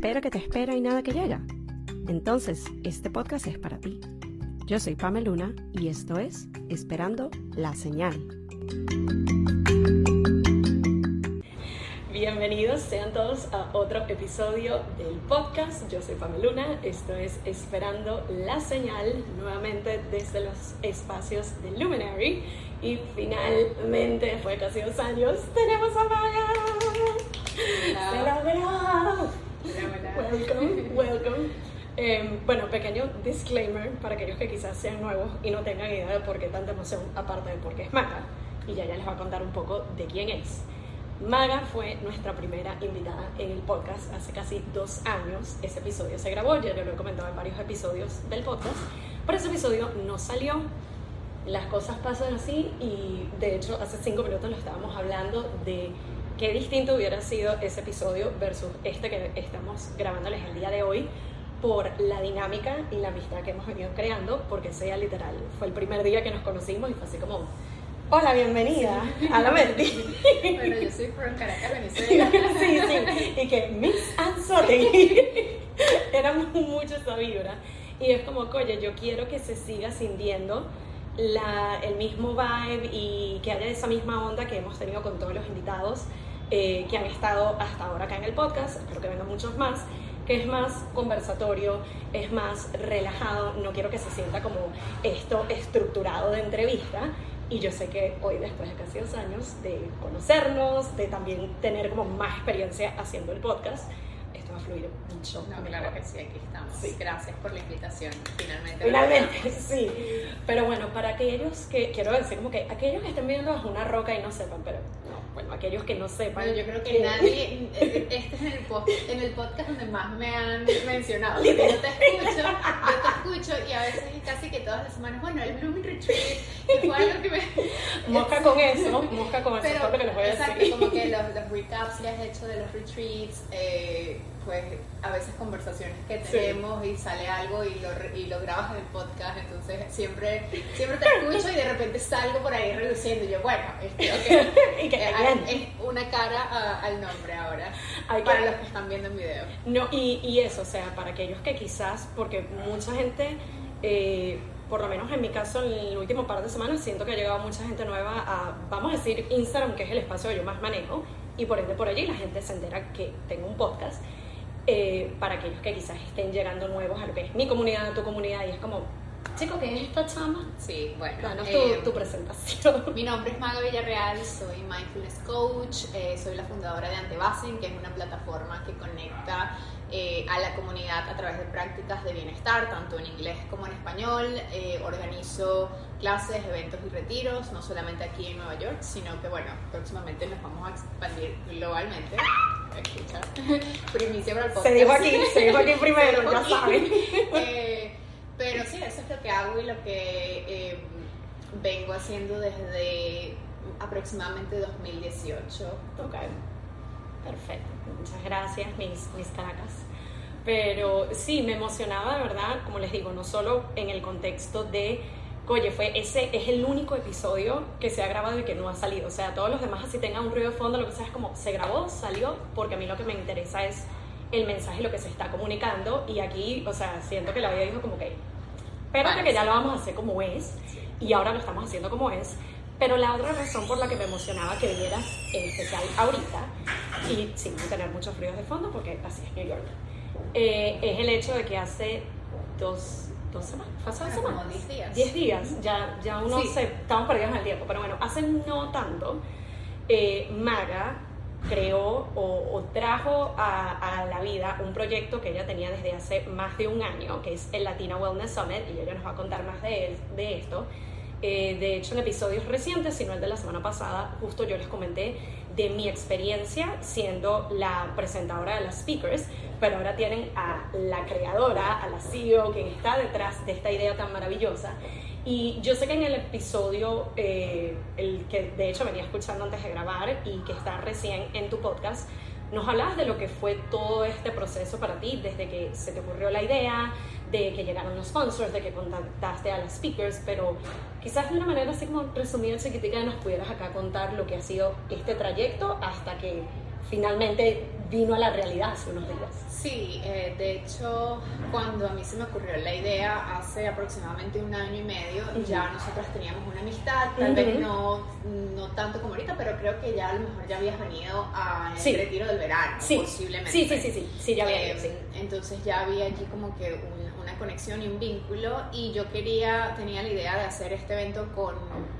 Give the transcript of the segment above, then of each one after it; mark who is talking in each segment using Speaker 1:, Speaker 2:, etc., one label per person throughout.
Speaker 1: espera que te espera y nada que llega? Entonces, este podcast es para ti. Yo soy Pamela Luna y esto es Esperando la Señal. Bienvenidos sean todos a otro episodio del podcast. Yo soy Pamela Luna, esto es Esperando la Señal, nuevamente desde los espacios de Luminary. Y finalmente, después de casi dos años, tenemos a Maga. ¡Se logró! Welcome, welcome. Em, bueno, pequeño disclaimer para aquellos que quizás sean nuevos y no tengan idea de por qué tanta emoción, aparte de por qué es Maga. Y ya ya les va a contar un poco de quién es. Maga fue nuestra primera invitada en el podcast hace casi dos años. Ese episodio se grabó, ya lo he comentado en varios episodios del podcast, pero ese episodio no salió. Las cosas pasan así y de hecho hace cinco minutos lo estábamos hablando de qué distinto hubiera sido ese episodio versus este que estamos grabándoles el día de hoy por la dinámica y la amistad que hemos venido creando, porque ese día literal fue el primer día que nos conocimos y fue así como, hola, bienvenida a la Verdi.
Speaker 2: bueno, yo soy from Caracas, Venezuela.
Speaker 1: sí, sí, y que Miss Anzotti, era mucho esa vibra. Y es como, oye, yo quiero que se siga sintiendo la, el mismo vibe y que haya esa misma onda que hemos tenido con todos los invitados eh, que han estado hasta ahora acá en el podcast, espero que vengan muchos más, que es más conversatorio, es más relajado, no quiero que se sienta como esto estructurado de entrevista. Y yo sé que hoy, después de casi dos años de conocernos, de también tener como más experiencia haciendo el podcast, fluir mucho.
Speaker 2: No, claro que sí, aquí estamos.
Speaker 1: Sí.
Speaker 2: Gracias por la invitación, finalmente.
Speaker 1: Finalmente, sí. Pero bueno, para aquellos que, quiero decir, como que aquellos que estén viendo bajo una roca y no sepan, pero no, bueno, aquellos que no sepan.
Speaker 2: Bueno, yo creo que nadie, este es en el, podcast, en el podcast donde más me han mencionado. Yo te escucho, yo te escucho y a veces casi que todas las semanas, bueno, el Blooming Retreat, que fue algo que me...
Speaker 1: Mosca con eso, mosca con eso,
Speaker 2: Pero,
Speaker 1: todo lo que les voy a
Speaker 2: exacto,
Speaker 1: decir.
Speaker 2: como que los, los recaps que has hecho de los retreats, eh, pues a veces conversaciones que
Speaker 1: Sí.
Speaker 2: tenemos y sale algo y lo, y lo grabas en el podcast, entonces siempre, siempre te escucho y de repente salgo por ahí reluciendo y yo, bueno, este,
Speaker 1: que
Speaker 2: eh, es una cara a- al nombre ahora,
Speaker 1: Hay que-
Speaker 2: para los que están viendo en video.
Speaker 1: No, y, y eso, o sea, para aquellos que quizás, porque mucha gente, eh, por lo menos en mi caso, en el último par de semanas, siento que ha llegado mucha gente nueva a, vamos a decir, Instagram, que es el espacio que yo más manejo, y por ende por allí la gente se entera que tengo un podcast. Eh, para aquellos que quizás estén llegando nuevos a lo que es mi comunidad, tu comunidad, y es como, chico, ¿qué es esta chama?
Speaker 2: Sí, bueno.
Speaker 1: Danos
Speaker 2: eh,
Speaker 1: tu, tu presentación.
Speaker 2: Mi nombre es Maga Villarreal, soy Mindfulness Coach, eh, soy la fundadora de Antebasen, que es una plataforma que conecta eh, a la comunidad a través de prácticas de bienestar, tanto en inglés como en español. Eh, organizo clases, eventos y retiros, no solamente aquí en Nueva York, sino que, bueno, próximamente nos vamos a expandir globalmente. Escucha, primicia para el podcast.
Speaker 1: Se dijo aquí, se dijo aquí primero,
Speaker 2: dijo
Speaker 1: ya saben.
Speaker 2: Eh, pero sí, eso es lo que hago y lo que eh, vengo haciendo desde aproximadamente 2018.
Speaker 1: Ok, perfecto. Muchas gracias, mis, mis caracas. Pero sí, me emocionaba de verdad, como les digo, no solo en el contexto de, oye, fue ese es el único episodio que se ha grabado y que no ha salido. O sea, todos los demás así tengan un ruido de fondo, lo que sea, es como, se grabó, salió, porque a mí lo que me interesa es el mensaje, lo que se está comunicando. Y aquí, o sea, siento que la vida dijo como que, espérate
Speaker 2: Vale,
Speaker 1: que ya lo vamos a hacer como es y ahora lo estamos haciendo como es. Pero la otra razón por la que me emocionaba que vinieras en especial ahorita, y sin tener muchos ruidos de fondo, porque así es New York, eh, es el hecho de que hace dos, dos semanas, ¿fue hace dos
Speaker 2: Como
Speaker 1: semanas?
Speaker 2: 10 días.
Speaker 1: Diez días, ya, ya uno
Speaker 2: Sí.
Speaker 1: se, estamos perdidos en el tiempo, pero bueno, hace no tanto, eh, Maga creó o, o trajo a, a la vida un proyecto que ella tenía desde hace más de un año, que es el Latina Wellness Summit, y ella nos va a contar más de, de esto. Eh, de hecho, en episodios recientes, sino el de la semana pasada, justo yo les comenté de mi experiencia siendo la presentadora de las speakers, pero ahora tienen a la creadora, a la CEO, quien está detrás de esta idea tan maravillosa. Y yo sé que en el episodio, eh, el que de hecho venía escuchando antes de grabar y que está recién en tu podcast, nos hablabas de lo que fue todo este proceso para ti, desde que se te ocurrió la idea, de que llegaron los sponsors, de que contactaste a las speakers, pero quizás de una manera así como resumida, chiquitica, nos pudieras acá contar lo que ha sido este trayecto hasta que finalmente vino a la realidad hace unos días.
Speaker 2: Sí, eh, de hecho, cuando a mí se me ocurrió la idea hace aproximadamente un año y medio, ya nosotras teníamos una amistad, tal vez no, no tanto como ahorita, pero creo que ya a lo mejor ya habías venido al retiro del verano, posiblemente.
Speaker 1: Sí, sí, sí, sí, sí, ya había,
Speaker 2: eh, Entonces ya había allí como que una conexión y un vínculo y yo quería, tenía la idea de hacer este evento con,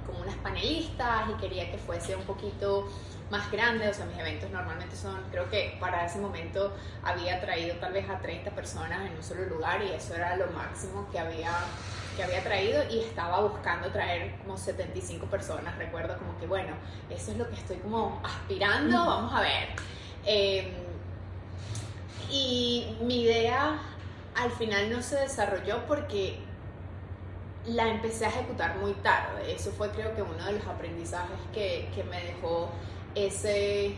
Speaker 2: con unas panelistas y quería que fuese un poquito más grande, o sea, mis eventos normalmente son, creo que para ese momento había traído tal vez a 30 personas en un solo lugar y eso era lo máximo que había, que había traído y estaba buscando traer como 75 personas, recuerdo como que bueno, eso es lo que estoy como aspirando, vamos a ver. Em, y mi idea al final no se desarrolló porque la empecé a ejecutar muy tarde. Eso fue creo que uno de los aprendizajes que, que me dejó ese,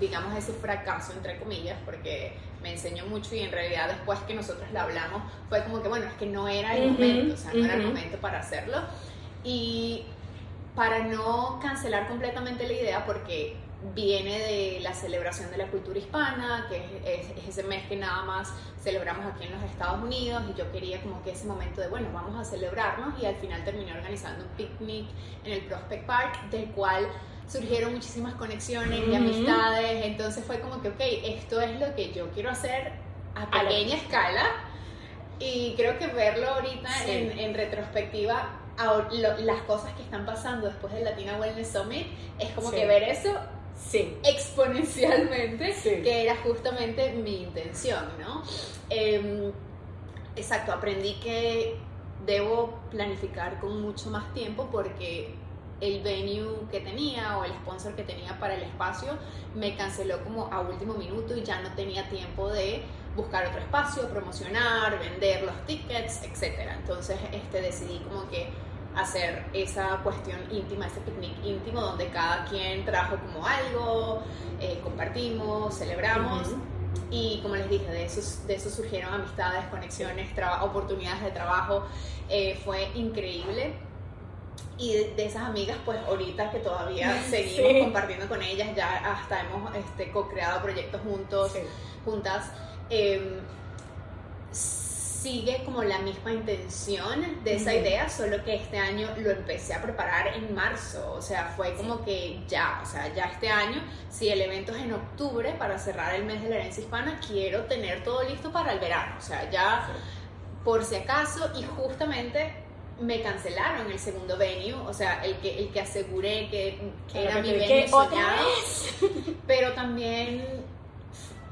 Speaker 2: digamos, ese fracaso, entre comillas, porque me enseñó mucho y en realidad después que nosotros la hablamos fue como que, bueno, es que no era el momento, o sea, no era el momento para hacerlo. Y para no cancelar completamente la idea, porque viene de la celebración de la cultura hispana, que es, ese mes que nada más celebramos aquí en los Estados Unidos y yo quería como que ese momento de, bueno, vamos a celebrarnos y al final terminé organizando un picnic en el Prospect Park, del cual surgieron muchísimas conexiones y amistades, entonces fue como que, ok, esto es lo que yo quiero hacer a pequeña escala y creo que verlo ahorita en, retrospectiva, las cosas que están pasando después del Latina Wellness Summit, es como que ver eso sí. exponencialmente, que era justamente mi intención, ¿no? Em, exacto, aprendí que debo planificar con mucho más tiempo porque el venue que tenía o el sponsor que tenía para el espacio me canceló como a último minuto y ya no tenía tiempo de buscar otro espacio, promocionar, vender los tickets, etc. Entonces este, decidí como que hacer esa cuestión íntima, ese picnic íntimo donde cada quien trajo como algo, eh, compartimos, celebramos. Y como les dije, de eso, de eso surgieron amistades, conexiones, oportunidades de trabajo. Eh, fue increíble y de, esas amigas, pues ahorita que todavía seguimos compartiendo con ellas, ya hasta hemos este, co-creado proyectos juntos, juntas, em, sigue como la misma intención de esa idea, solo que este año lo empecé a preparar en marzo, o sea, fue como que ya, o sea, ya este año, si el evento es en octubre para cerrar el mes de la herencia hispana, quiero tener todo listo para el verano, o sea, ya por si acaso y justamente me cancelaron el segundo venue, o sea, el que, el que aseguré que, era mi venue soñado, pero también,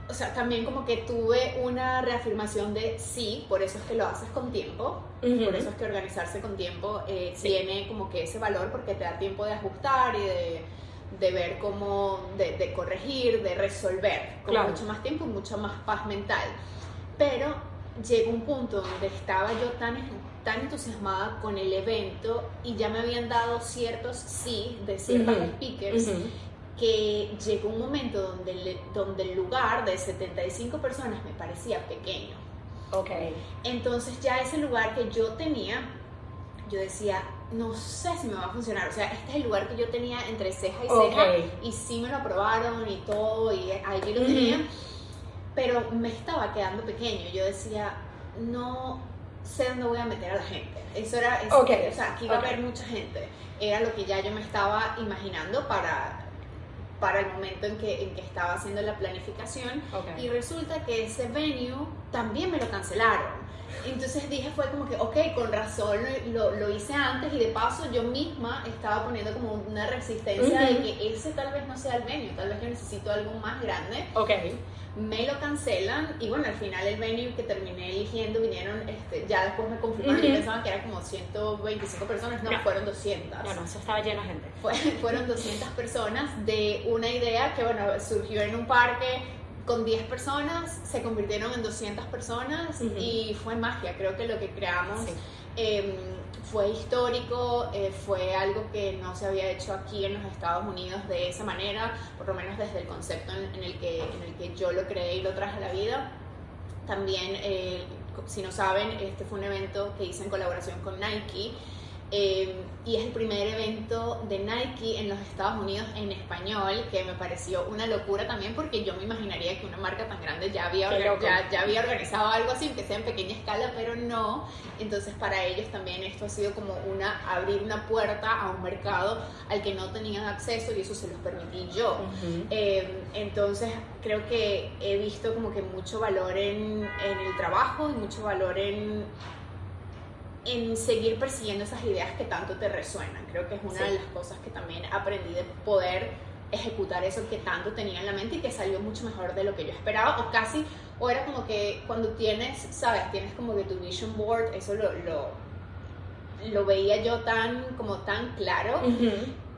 Speaker 2: o sea, también como que tuve una reafirmación de sí, por eso es que lo haces con tiempo, por eso es que organizarse con tiempo eh, tiene como que ese valor porque te da tiempo de ajustar y de, de ver cómo, de, de, corregir, de resolver, con mucho más tiempo y mucho más paz mental. Pero llegó un punto donde estaba yo tan tan entusiasmada con el evento y ya me habían dado ciertos sí de ciertos speakers que llegó un momento donde, el, donde el lugar de 75 personas me parecía pequeño.
Speaker 1: Ok.
Speaker 2: Entonces ya ese lugar que yo tenía, yo decía, no sé si me va a funcionar. O sea, este es el lugar que yo tenía entre ceja y ceja y sí me lo aprobaron y todo y ahí lo tenía, pero me estaba quedando pequeño. Yo decía, no, sé dónde voy a meter a la gente. Eso era, o sea, aquí iba a haber mucha gente. Era lo que ya yo me estaba imaginando para, para el momento en que, en que estaba haciendo la planificación. Y resulta que ese venue también me lo cancelaron. Entonces dije, fue como que, ok, con razón lo, lo, hice antes y de paso yo misma estaba poniendo como una resistencia de que ese tal vez no sea el venue, tal vez yo necesito algo más grande.
Speaker 1: Ok
Speaker 2: me lo cancelan y bueno, al final el venue que terminé eligiendo vinieron, este, ya después me confirmaron, uh pensaban que eran como 125 personas, no, fueron 200.
Speaker 1: Bueno, eso estaba lleno de gente.
Speaker 2: fueron 200 personas de una idea que bueno, surgió en un parque con 10 personas, se convirtieron en 200 personas y fue magia, creo que lo que creamos... Em, fue histórico, eh, fue algo que no se había hecho aquí en los Estados Unidos de esa manera, por lo menos desde el concepto en, el, que, en el que yo lo creé y lo traje a la vida. También, eh, si no saben, este fue un evento que hice en colaboración con Nike. Eh, y es el primer evento de Nike en los Estados Unidos en español, que me pareció una locura también porque yo me imaginaría que una marca tan grande ya había, ya, ya, había organizado algo así, aunque sea en pequeña escala, pero no. Entonces para ellos también esto ha sido como una, abrir una puerta a un mercado al que no tenían acceso y eso se los permití yo. Eh, entonces creo que he visto como que mucho valor en, en el trabajo y mucho valor en en seguir persiguiendo esas ideas que tanto te resuenan. Creo que es una de las cosas que también aprendí de poder ejecutar eso que tanto tenía en la mente y que salió mucho mejor de lo que yo esperaba o casi, o era como que cuando tienes, sabes, tienes como que tu vision board, eso lo, lo, lo veía yo tan, como tan claro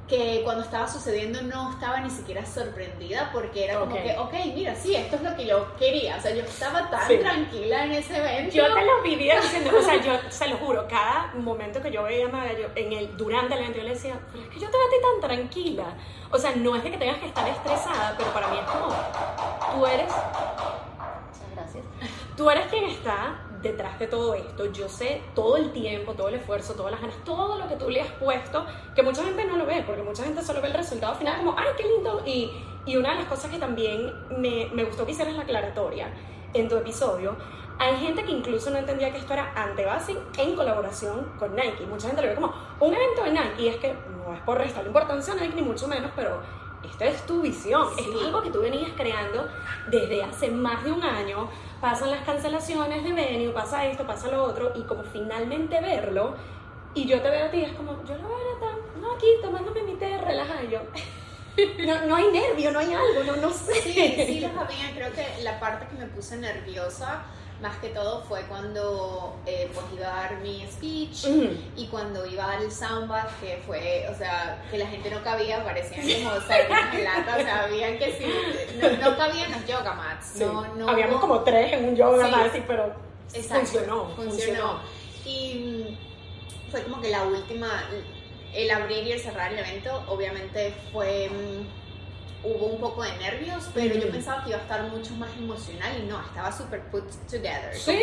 Speaker 2: que cuando estaba sucediendo no estaba ni siquiera sorprendida porque era como que, ok, mira, sí, esto es lo que yo quería. O sea, yo estaba tan tranquila en ese evento.
Speaker 1: Yo te lo vivía diciendo, o sea, yo se lo juro, cada momento que yo veía a Maga, yo, en el, durante el evento yo le decía, pero es que yo te veo tan tranquila. O sea, no es de que tengas que estar estresada, pero para mí es como, tú eres... Muchas gracias. Tú eres quien está detrás de todo esto. Yo sé todo el tiempo, todo el esfuerzo, todas las ganas, todo lo que tú le has puesto, que mucha gente no lo ve, porque mucha gente solo ve el resultado final como, ¡ay, qué lindo! Y, y una de las cosas que también me, me gustó que hicieras la aclaratoria en tu episodio, hay gente que incluso no entendía que esto era Antebasic en colaboración con Nike. Mucha gente lo ve como un evento de Nike, y es que no es por restar importancia a Nike, ni mucho menos, pero esta es tu visión, es algo que tú venías creando desde hace más de un año, pasan las cancelaciones de venue, pasa esto, pasa lo otro, y como finalmente verlo, y yo te veo a ti, es como, yo lo veo tan, no, aquí tomándome mi té, relajada, yo... No, no hay nervio, no hay algo, no, no sé.
Speaker 2: Sí, sí los había, creo que la parte que me puse nerviosa más que todo fue cuando eh, pues iba a dar mi speech y cuando iba al soundbath que fue, o sea, que la gente no cabía, parecían como sardinas en lata, o sea, habían que sí, no, cabían los yoga mats. No, no
Speaker 1: Habíamos como tres en un yoga mat, sí, pero funcionó,
Speaker 2: funcionó. Y fue como que la última, el abrir y el cerrar el evento, obviamente fue mm, hubo un poco de nervios, pero yo pensaba que iba a estar mucho más emocional y no, estaba súper put together.
Speaker 1: Sí.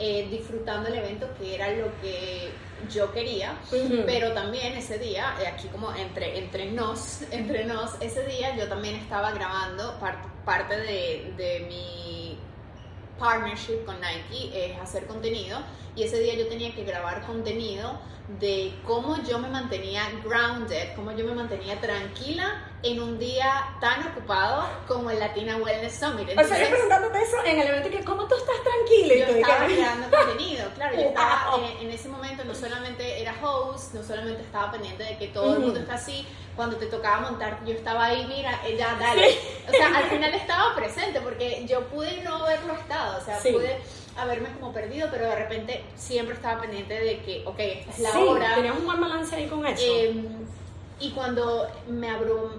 Speaker 2: Eh, disfrutando el evento, que era lo que yo quería, pero también ese día, eh, aquí como entre, entre nos, entre nos, ese día yo también estaba grabando parte de, de mi partnership con Nike, es hacer contenido, y ese día yo tenía que grabar contenido de cómo yo me mantenía grounded, cómo yo me mantenía tranquila en un día tan ocupado como el Latina Wellness Summit.
Speaker 1: o sea, yo preguntándote eso en el evento que cómo tú estás tranquila.
Speaker 2: Yo estaba creando contenido, claro, yo estaba en, ese momento no solamente era host, no solamente estaba pendiente de que todo el mundo está así, cuando te tocaba montar, yo estaba ahí, mira, ella, dale. O sea, al final estaba presente porque yo pude no haberlo estado, o sea, pude haberme como perdido, pero de repente siempre estaba pendiente de que, ok, esta es la hora.
Speaker 1: Tenías un buen balance ahí con eso.
Speaker 2: Em, y cuando me,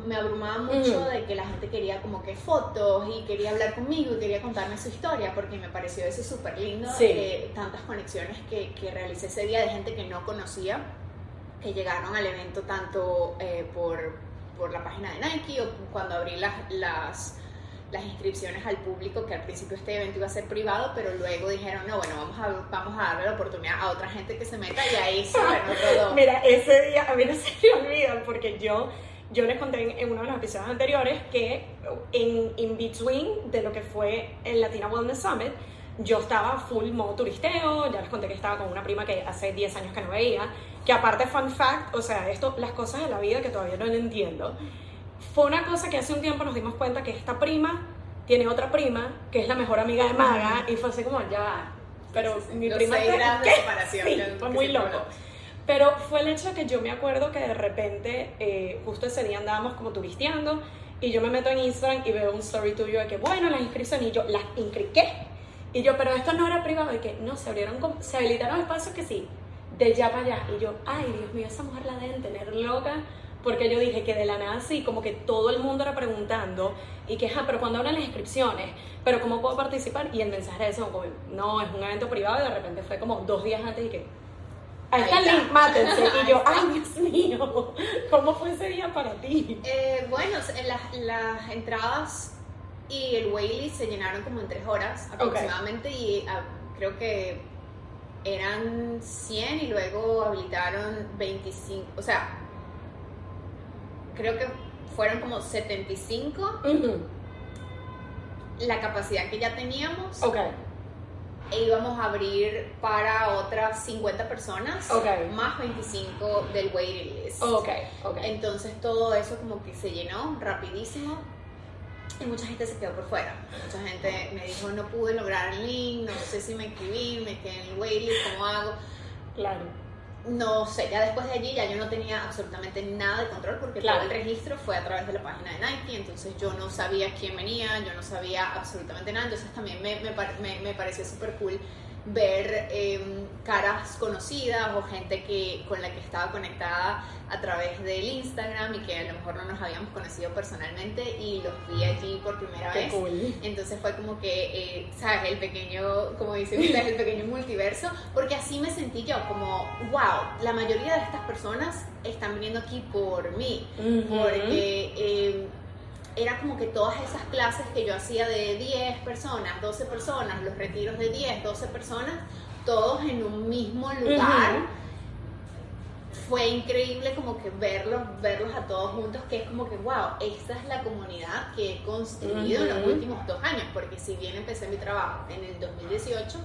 Speaker 2: me abrumaba mucho de que la gente quería como que fotos y quería hablar conmigo y quería contarme su historia, porque me pareció eso súper lindo, eh, tantas conexiones que, que, realicé ese día de gente que no conocía, que llegaron al evento tanto eh, por, por, la página de Nike o cuando abrí las, las las inscripciones al público, que al principio este evento iba a ser privado, pero luego dijeron, no, bueno, vamos a, vamos a darle la oportunidad a otra gente que se meta y ahí se todo.
Speaker 1: Mira, ese día a mí no se me olvida porque yo, yo les conté en, uno de los episodios anteriores que en in between de lo que fue el Latina Wellness Summit, yo estaba full modo turisteo, ya les conté que estaba con una prima que hace 10 años que no veía, que aparte fun fact, o sea, esto, las cosas de la vida que todavía no entiendo fue una cosa que hace un tiempo nos dimos cuenta que esta prima tiene otra prima que es la mejor amiga de Maga y fue así como ya pero mi prima fue muy loco. pero fue el hecho de que yo me acuerdo que de repente eh, justo ese día andábamos como turisteando y yo me meto en Instagram y veo un story tuyo de que bueno las inscripciones y yo las inscriqué y yo pero esto no era privado y que no se abrieron se habilitaron espacios que sí de ya para allá y yo ay Dios mío esa mujer la deben tener loca porque yo dije que de la nada sí, como que todo el mundo era preguntando y que, ah, pero cuando hablan las inscripciones, pero ¿cómo puedo participar? Y el mensaje de eso, como, no, es un evento privado y de repente fue como dos días antes y que, ahí está el link, mátense. Y yo, ay, Dios mío, ¿cómo fue ese día para
Speaker 2: ti? Eh, bueno, las, las entradas y el waitlist se llenaron como en tres horas aproximadamente y ah, creo que eran 100 y luego habilitaron 25, o sea, creo que fueron como 75 la capacidad que ya teníamos.
Speaker 1: Ok.
Speaker 2: E íbamos a abrir para otras 50 personas,
Speaker 1: Ok.
Speaker 2: más 25 del waiting list.
Speaker 1: Ok, ok.
Speaker 2: Entonces todo eso como que se llenó rapidísimo y mucha gente se quedó por fuera. Mucha gente me dijo no pude lograr el link, no sé si me escribí, me quedé en el waitlist, ¿cómo hago?
Speaker 1: Claro.
Speaker 2: No sé, ya después de allí ya yo no tenía absolutamente nada de control porque
Speaker 1: Claro.
Speaker 2: todo el registro fue a través de la página de Nike, entonces yo no sabía quién venía, yo no sabía absolutamente nada, entonces también me, me, me- me pareció súper cool ver em, caras conocidas o gente que, con la que estaba conectada a través del Instagram y que a lo mejor no nos habíamos conocido personalmente y los vi allí por primera
Speaker 1: Qué
Speaker 2: vez.
Speaker 1: cool.
Speaker 2: Entonces fue como que, eh, ¿sabes? El pequeño, como dicen ustedes, el pequeño multiverso, porque así me sentí yo, como, wow, la mayoría de estas personas están viniendo aquí por mí, porque eh, era como que todas esas clases que yo hacía de 10 personas, 12 personas, los retiros de 10, 12 personas, todos en un mismo lugar. Fue increíble como que verlos, verlos a todos juntos, que es como que, wow, esta es la comunidad que he construido en los últimos dos años, porque si bien empecé mi trabajo en el 2018,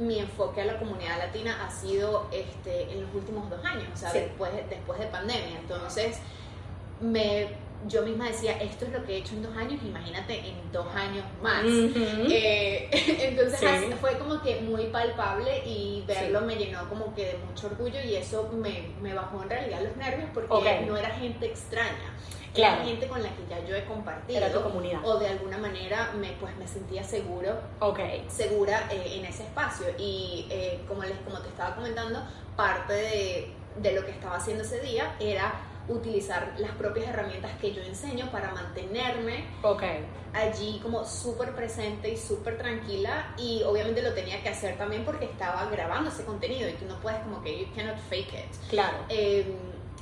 Speaker 2: mi enfoque a la comunidad latina ha sido este, en los últimos dos años, o sea,
Speaker 1: Sí.
Speaker 2: después, después de pandemia. Entonces, me, yo misma decía, esto es lo que he hecho en dos años, imagínate en dos años más. Eh, entonces
Speaker 1: Sí.
Speaker 2: así fue como que muy palpable y verlo
Speaker 1: Sí.
Speaker 2: me llenó como que de mucho orgullo y eso me, me bajó en realidad los nervios porque no era gente extraña,
Speaker 1: Claro.
Speaker 2: era gente con la que ya yo he compartido
Speaker 1: Era tu comunidad.
Speaker 2: o de alguna manera me, pues, me sentía seguro
Speaker 1: Ok.
Speaker 2: segura eh, en ese espacio y eh, como les como te estaba comentando parte de, de lo que estaba haciendo ese día era utilizar las propias herramientas que yo enseño para mantenerme
Speaker 1: Ok.
Speaker 2: allí como súper presente y súper tranquila y obviamente lo tenía que hacer también porque estaba grabando ese contenido y tú no puedes como que you cannot fake it
Speaker 1: Claro.
Speaker 2: Eh,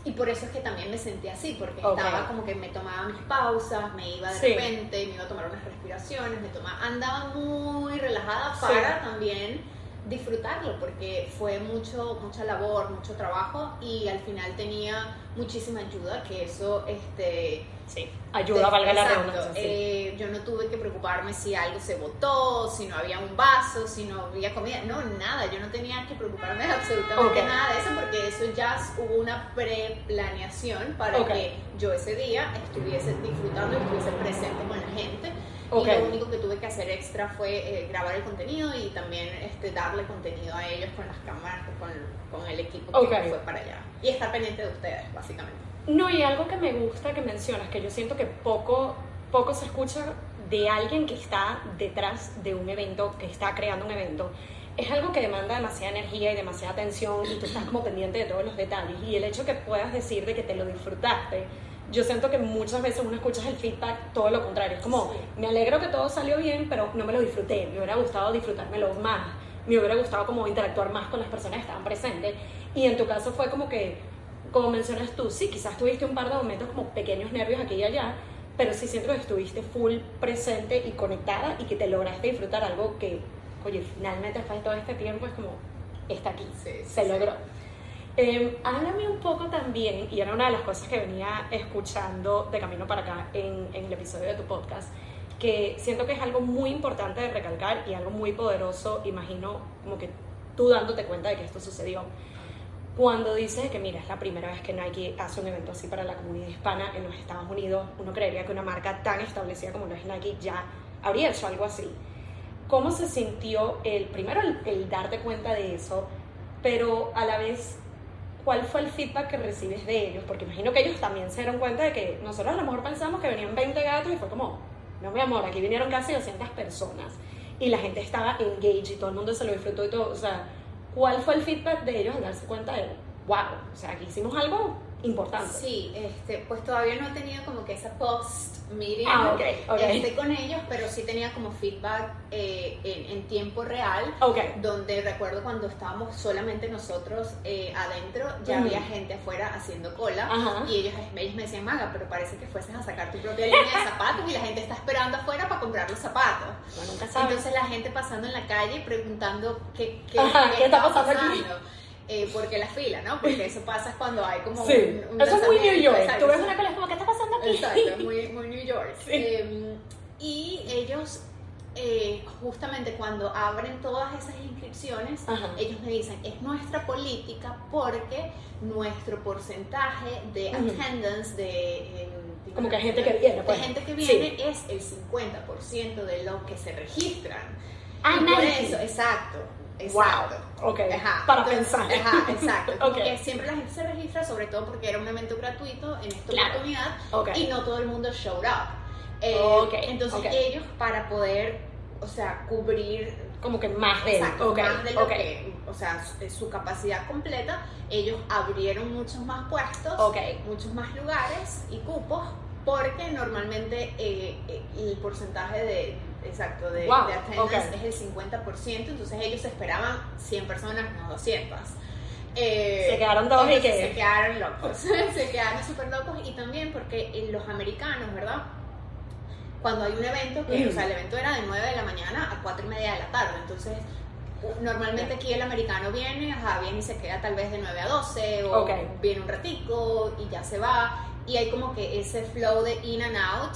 Speaker 2: y por eso es que también me sentí así porque estaba como que me tomaba mis pausas me iba de
Speaker 1: Sí.
Speaker 2: repente me iba a tomar unas respiraciones me tomaba andaba muy relajada
Speaker 1: Sí.
Speaker 2: para también disfrutarlo porque fue mucho mucha labor mucho trabajo y al final tenía muchísima ayuda que eso este
Speaker 1: Sí. Ayuda, valga la redundancia. sí.
Speaker 2: Eh, yo no tuve que preocuparme si algo se botó, si no había un vaso, si no había comida. No, nada. Yo no tenía que preocuparme de absolutamente nada de eso porque eso ya hubo una pre-planeación para que yo ese día estuviese disfrutando y estuviese presente con la gente.
Speaker 1: Ok.
Speaker 2: Y lo único que tuve que hacer extra fue eh, grabar el contenido y también este, darle contenido a ellos con las cámaras, con, con el equipo que
Speaker 1: Ok.
Speaker 2: fue para allá. Y estar pendiente de ustedes, básicamente.
Speaker 1: No, y algo que me gusta que mencionas, que yo siento que poco, poco se escucha de alguien que está detrás de un evento, que está creando un evento, es algo que demanda demasiada energía y demasiada atención y tú estás como pendiente de todos los detalles. Y el hecho que puedas decir de que te lo disfrutaste, yo siento que muchas veces uno escucha el feedback todo lo contrario. Es como,
Speaker 2: Sí.
Speaker 1: me alegro que todo salió bien, pero no me lo disfruté. Me hubiera gustado disfrutármelo más. Me hubiera gustado como interactuar más con las personas que estaban presentes. Y en tu caso fue como que como mencionas tú, sí, quizás tuviste un par de momentos como pequeños nervios aquí y allá, pero sí siento que estuviste full presente y conectada y que te lograste disfrutar algo que, oye, finalmente después de todo este tiempo es como, está aquí,
Speaker 2: Sí,
Speaker 1: se
Speaker 2: sí.
Speaker 1: logró. Eh, háblame un poco también, y era una de las cosas que venía escuchando de camino para acá en, en el episodio de tu podcast, que siento que es algo muy importante de recalcar y algo muy poderoso, imagino como que tú dándote cuenta de que esto sucedió. Cuando dices que, mira, es la primera vez que Nike hace un evento así para la comunidad hispana en los Estados Unidos, uno creería que una marca tan establecida como lo es Nike ya habría hecho algo así. ¿Cómo se sintió el, primero el, el darte cuenta de eso, pero a la vez, cuál fue el feedback que recibes de ellos? Porque imagino que ellos también se dieron cuenta de que nosotros a lo mejor pensamos que venían 20 gatos y fue como, no mi amor, aquí vinieron casi 200 personas y la gente estaba engaged y todo el mundo se lo disfrutó y todo, o sea, ¿cuál fue el feedback de ellos al darse cuenta de, wow, o sea, aquí hicimos algo importante.
Speaker 2: Sí, este, pues todavía no he tenido como que esa post meeting
Speaker 1: Ah, ok, ok.
Speaker 2: este, con ellos, pero sí tenía como feedback eh, en, en tiempo real.
Speaker 1: Ok.
Speaker 2: Donde recuerdo cuando estábamos solamente nosotros eh, adentro, ya
Speaker 1: Ujú.
Speaker 2: había gente afuera haciendo cola
Speaker 1: Ajá.
Speaker 2: y ellos, ellos me decían, Maga, pero parece que fueses a sacar tu propia línea de zapatos y la gente está esperando afuera para comprar los zapatos.
Speaker 1: Bueno, nunca sabes.
Speaker 2: Entonces la gente pasando en la calle preguntando qué, qué,
Speaker 1: Ajá, ¿qué está
Speaker 2: estaba
Speaker 1: pasando aquí?
Speaker 2: Eh, porque la fila, ¿no? Porque eso pasa cuando hay como
Speaker 1: sí,
Speaker 2: un, un
Speaker 1: eso es muy New York.
Speaker 2: exacto.
Speaker 1: Tú ves una cola es como, ¿qué está pasando aquí?
Speaker 2: Exacto, muy, muy New York.
Speaker 1: Sí.
Speaker 2: Eh, y ellos, eh, justamente cuando abren todas esas inscripciones,
Speaker 1: Ajá.
Speaker 2: ellos me dicen, es nuestra política porque nuestro porcentaje de attendance, de... eh,
Speaker 1: Como que hay gente que viene,
Speaker 2: de
Speaker 1: pues.
Speaker 2: gente que
Speaker 1: Sí.
Speaker 2: viene es el 50% de los que se registran.
Speaker 1: Ah,
Speaker 2: Y por eso, exacto. Exacto.
Speaker 1: Wow. Ok.
Speaker 2: Ajá,
Speaker 1: Para
Speaker 2: entonces-
Speaker 1: pensar.
Speaker 2: Ajá, exacto. Como
Speaker 1: Ok.
Speaker 2: que siempre la gente se registra, sobre todo porque era un evento gratuito en esta
Speaker 1: Claro.
Speaker 2: oportunidad
Speaker 1: Ok.
Speaker 2: y no todo el mundo showed up. Eh, Entonces ellos para poder, o sea, cubrir
Speaker 1: Como que más de
Speaker 2: exacto, más de lo que, o sea, su, su capacidad completa, ellos abrieron muchos más puestos, muchos más lugares y cupos porque normalmente eh, eh, el porcentaje de exacto de,
Speaker 1: Wow,
Speaker 2: de attendance
Speaker 1: ok.
Speaker 2: es el 50%, entonces ellos esperaban 100 personas, no 200. Eh,
Speaker 1: Se quedaron todos y que-
Speaker 2: se quedaron locos, se quedaron súper locos y también porque los americanos, ¿verdad? Cuando hay un evento, que,
Speaker 1: Mm.
Speaker 2: o sea, el evento era de 9 de la mañana a 4 y media de la tarde, entonces normalmente aquí el americano viene, ajá, viene y se queda tal vez de 9 a 12 o
Speaker 1: Ok.
Speaker 2: viene un ratico y ya se va y hay como que ese flow de in and out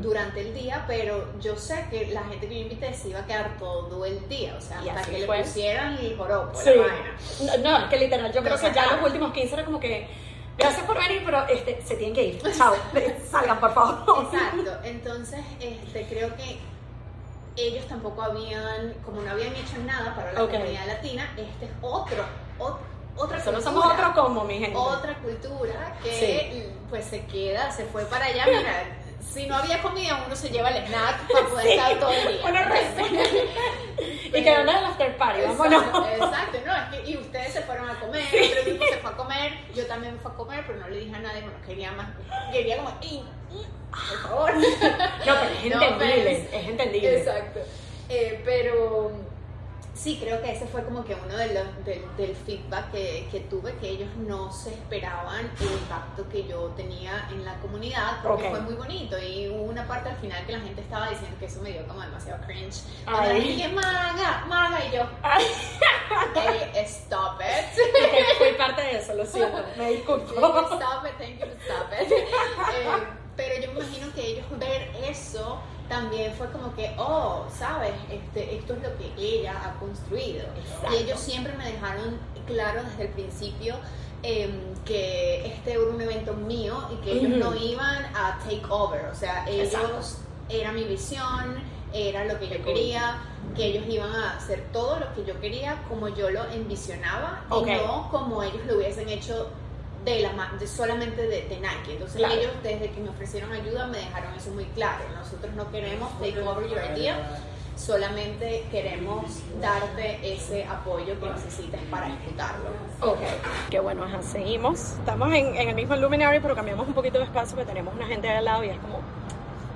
Speaker 2: durante el día, pero yo sé que la gente que yo invité se iba a quedar todo el día, o sea, hasta que
Speaker 1: fue.
Speaker 2: le pusieran el joropo,
Speaker 1: Sí.
Speaker 2: la vaina.
Speaker 1: No, no, es que literal, yo creo que ya los últimos 15 era como que, gracias por venir, pero este, se tienen que ir. Chao, salgan por favor.
Speaker 2: Exacto, entonces este, creo que ellos tampoco habían, como no habían hecho nada para la comunidad latina, este es otro, ot- otra cultura.
Speaker 1: somos otro combo, mi gente.
Speaker 2: otra cultura que pues se queda, se fue para allá, mira, si no había comida uno se lleva el snack para poder
Speaker 1: Sí.
Speaker 2: estar todo el día.
Speaker 1: Y que onda el after party, vámonos.
Speaker 2: Exacto, no, es que, y ustedes se fueron a comer, otro grupo se fue a comer, yo también me fui a comer, pero no le dije a nadie, bueno, quería más, quería como, "Ey, ey, por favor.
Speaker 1: No, pero es
Speaker 2: No
Speaker 1: entendible,
Speaker 2: offense.
Speaker 1: es entendible.
Speaker 2: Exacto. Eh, pero sí, creo que ese fue como que uno de los, del, del feedback que, que tuve, que ellos no se esperaban el impacto que yo tenía en la comunidad, porque
Speaker 1: Ok.
Speaker 2: fue muy bonito. Y hubo una parte al final que la gente estaba diciendo que eso me dio como demasiado cringe. Cuando
Speaker 1: Ay.
Speaker 2: le dije, maga, maga, y yo,
Speaker 1: Ay,
Speaker 2: "Ey, stop it.
Speaker 1: que fui parte de eso, lo siento, me disculpo.
Speaker 2: Stop it, thank you, stop it. Eh, pero yo me imagino que ellos ver eso también fue como que, oh, sabes, este, esto es lo que ella ha construido.
Speaker 1: Exacto.
Speaker 2: Y ellos siempre me dejaron claro desde el principio em, que este era un evento mío y que ellos no iban a take over. O sea, ellos
Speaker 1: Exacto.
Speaker 2: era mi visión, era lo que yo quería, que ellos iban a hacer todo lo que yo quería como yo lo envisionaba y no como ellos lo hubiesen hecho de la de solamente de, de Nike. Entonces
Speaker 1: Claro.
Speaker 2: ellos desde que me ofrecieron ayuda me dejaron eso muy claro. Nosotros no queremos take over your idea, solamente queremos darte ese apoyo que necesites para ejecutarlo.
Speaker 1: Ok, qué bueno, ajá, seguimos. Estamos en, en el mismo Luminary, pero cambiamos un poquito de espacio porque tenemos una gente al lado y es como,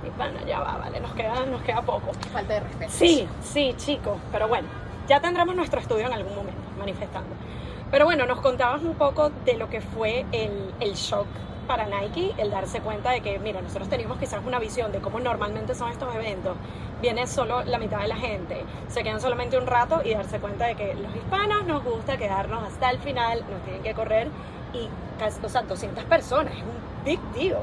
Speaker 1: mi pana, ya va, vale, nos queda, nos queda poco.
Speaker 2: Falta de respeto.
Speaker 1: Sí, sí, chicos, pero bueno, ya tendremos nuestro estudio en algún momento, manifestando. Pero bueno, nos contabas un poco de lo que fue el, el shock para Nike, el darse cuenta de que, mira, nosotros teníamos quizás una visión de cómo normalmente son estos eventos. Viene solo la mitad de la gente, se quedan solamente un rato y darse cuenta de que los hispanos nos gusta quedarnos hasta el final, nos tienen que correr y, casi, o sea, 200 personas, es un big deal.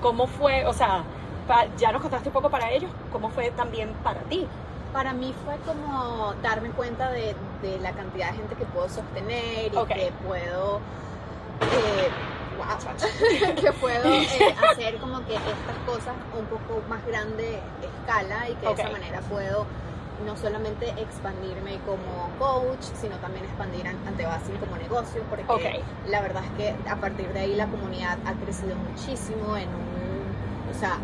Speaker 1: ¿Cómo fue, o sea, pa- ya nos contaste un poco para ellos, cómo fue también para ti?
Speaker 2: Para mí fue como darme cuenta de, de la cantidad de gente que puedo sostener y que puedo eh, wow, que puedo eh, hacer como que estas cosas un poco más grande escala y que de esa manera puedo no solamente expandirme como coach, sino también expandir an- ante Basil como negocio, porque la verdad es que a partir de ahí la comunidad ha crecido muchísimo en un, o sea,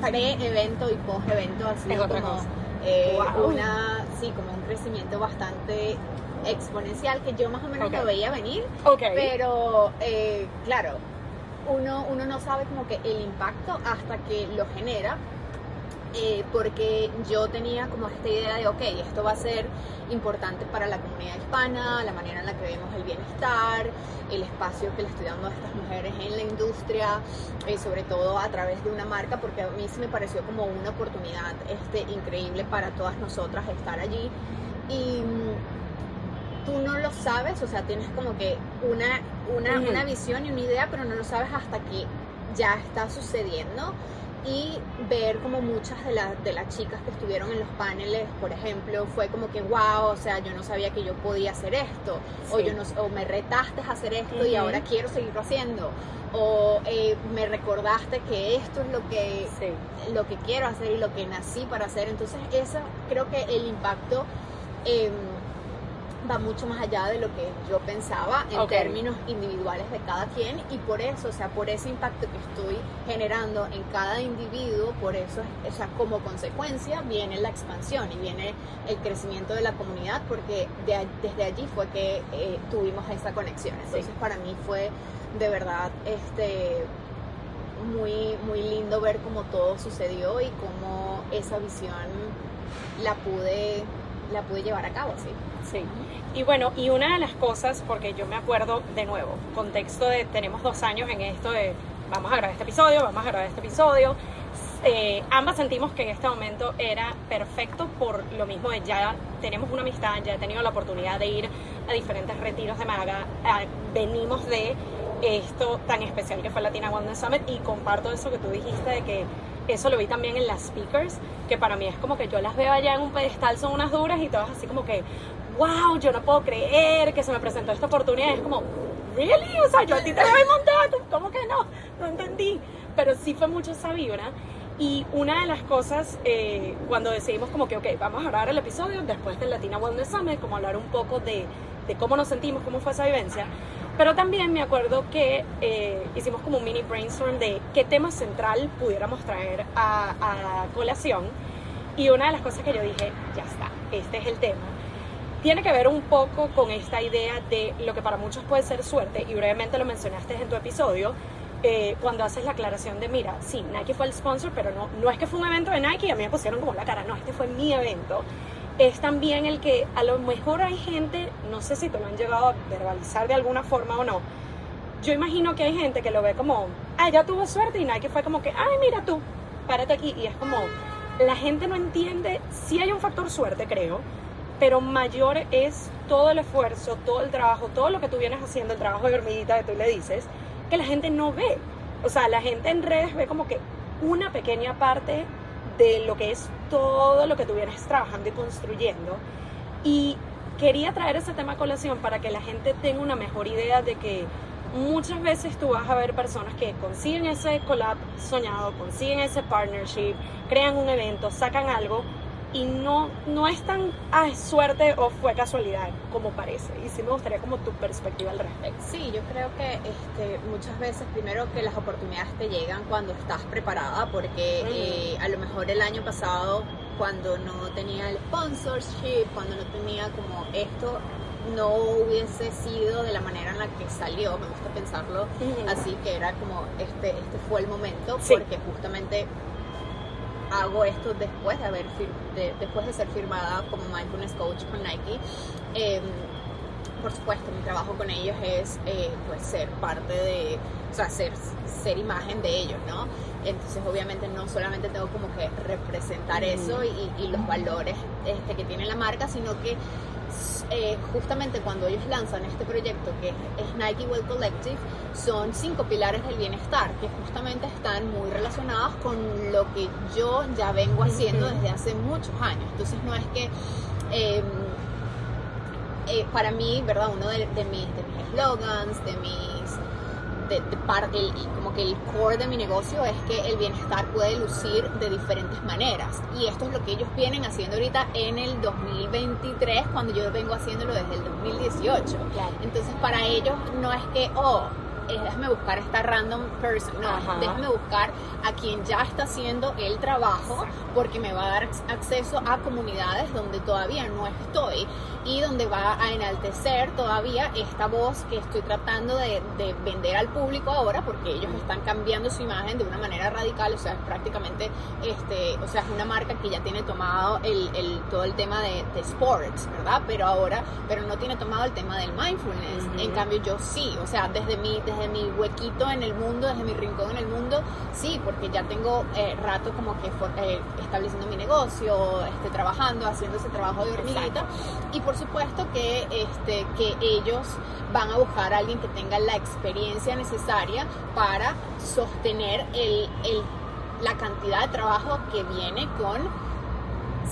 Speaker 2: pre-evento y post-evento ha sido como
Speaker 1: cosa.
Speaker 2: Eh,
Speaker 1: Wow.
Speaker 2: una, sí, como un crecimiento bastante exponencial que yo más o menos lo veía venir, pero eh, claro, uno, uno no sabe como que el impacto hasta que lo genera. Eh, porque yo tenía como esta idea de, ok, esto va a ser importante para la comunidad hispana, la manera en la que vemos el bienestar, el espacio que le estoy dando a estas mujeres en la industria, eh, sobre todo a través de una marca, porque a mí sí me pareció como una oportunidad este, increíble para todas nosotras estar allí. Y mm, tú no lo sabes, o sea, tienes como que una, una,
Speaker 1: Ujú.
Speaker 2: una visión y una idea, pero no lo sabes hasta que ya está sucediendo y ver como muchas de, las de las chicas que estuvieron en los paneles, por ejemplo, fue como que, wow, o sea, yo no sabía que yo podía hacer esto, o, yo no, o me retaste a hacer esto y ahora quiero seguirlo haciendo, o eh, me recordaste que esto es lo que,
Speaker 1: Sí.
Speaker 2: lo que quiero hacer y lo que nací para hacer. Entonces, eso creo que el impacto em, va mucho más allá de lo que yo pensaba en términos individuales de cada quien y por eso, o sea, por ese impacto que estoy generando en cada individuo, por eso, o sea, como consecuencia viene la expansión y viene el crecimiento de la comunidad porque de desde allí fue que eh, tuvimos esa conexión. Entonces, para mí fue de verdad este muy, muy lindo ver cómo todo sucedió y cómo esa visión la pude, la pude llevar a cabo, sí.
Speaker 1: Sí. Y bueno, y una de las cosas, porque yo me acuerdo de nuevo, contexto de tenemos dos años en esto de vamos a grabar este episodio, vamos a grabar este episodio. Eh, ambas sentimos que en este momento era perfecto por lo mismo de ya tenemos una amistad, ya he tenido la oportunidad de ir a diferentes retiros de Maga, ah, venimos de esto tan especial que fue Latina Wellness Summit y comparto eso que tú dijiste de eso lo vi también en las speakers, que para mí es como que yo las veo allá en un pedestal, son unas duras y todas así como que, wow, yo no puedo creer que se me presentó esta oportunidad. Es como, ¿really? O sea, yo a ti te la había montado, ¿cómo que no? No entendí. Pero sí fue mucho esa vibra. Y una de las cosas, eh, cuando decidimos como que, ok, vamos a grabar el episodio después del Latina Wellness Summit, como hablar un poco de, de cómo nos sentimos, cómo fue esa vivencia. Pero también me acuerdo que eh, hicimos como un mini brainstorm de qué tema central pudiéramos traer a, a colación. Y una de las cosas que yo dije, ya está, este es el tema. Tiene que ver un poco con esta idea de lo que para muchos puede ser suerte, y brevemente lo mencionaste en tu episodio, eh, cuando haces la aclaración de, mira, sí, Nike fue el sponsor, pero no, no es que fue un evento de Nike a mí me pusieron como la cara, no, este fue mi evento. Es también el que a lo mejor hay gente, no sé si te lo han llegado a verbalizar de alguna forma o no, yo imagino que hay gente que lo ve como, ah, ya tuvo suerte y Nike fue como que, ay, mira tú, párate aquí. Y es como, la gente no entiende, sí hay un factor suerte, creo, pero mayor es todo el esfuerzo, todo el trabajo, todo lo que tú vienes haciendo, el trabajo de hormiguita que tú le dices, que la gente no ve. O sea, la gente en redes ve como que una pequeña parte de lo que es todo lo que tú vienes trabajando y construyendo. Y quería traer ese tema a colación para que la gente tenga una mejor idea de que muchas veces tú vas a ver personas que consiguen ese collab soñado, consiguen ese partnership, crean un evento, sacan algo y no, no es tan ah, es suerte o fue casualidad como parece. Y sí me gustaría como tu perspectiva al respecto.
Speaker 2: Sí, yo creo que este, muchas veces, primero que las oportunidades te llegan cuando estás preparada, porque eh, a lo mejor el año pasado, cuando no tenía el sponsorship, cuando no tenía como esto, no hubiese sido de la manera en la que salió, me gusta pensarlo
Speaker 1: Ujú.
Speaker 2: así, que era como, este, este fue el momento,
Speaker 1: Sí.
Speaker 2: porque justamente hago esto después de haber de- después de ser firmada como mindfulness coach con Nike Em, por supuesto mi trabajo con ellos es eh, pues ser parte de o sea ser, ser imagen de ellos no entonces obviamente no solamente tengo como que representar
Speaker 1: Ujú.
Speaker 2: eso y, y los valores este, que tiene la marca sino que eh, justamente cuando ellos lanzan este proyecto que es, Nike Well Collective, son cinco pilares del bienestar que justamente están muy relacionados con lo que yo ya vengo haciendo desde hace muchos años. Entonces no es que eh, eh, para mí, ¿verdad? Uno de, de mis de mis eslogans, de mis de, de par- el- como que el core de mi negocio es que el bienestar puede lucir de diferentes maneras. Y esto es lo que ellos vienen haciendo ahorita en el 2023 cuando yo vengo haciéndolo desde el 2018
Speaker 1: Claro.
Speaker 2: entonces para ellos no es que oh eh, déjame buscar esta random person, no, déjame buscar a quien ya está haciendo el trabajo porque me va a dar acceso a comunidades donde todavía no estoy y donde va a enaltecer todavía esta voz que estoy tratando de, vender al público ahora porque ellos están cambiando su imagen de una manera radical, o sea, prácticamente, este, o sea, es una marca que ya tiene tomado el, el todo el tema de, sports, ¿verdad? Pero ahora, pero no tiene tomado el tema del mindfulness, en cambio yo sí, o sea, desde mi, desde mi huequito en el mundo, desde mi rincón en el mundo, sí, porque ya tengo eh, rato como que eh, estableciendo mi negocio, este, trabajando, haciendo ese trabajo de hormiguita y por supuesto que, este, que ellos van a buscar a alguien que tenga la experiencia necesaria para sostener el, el, la cantidad de trabajo que viene con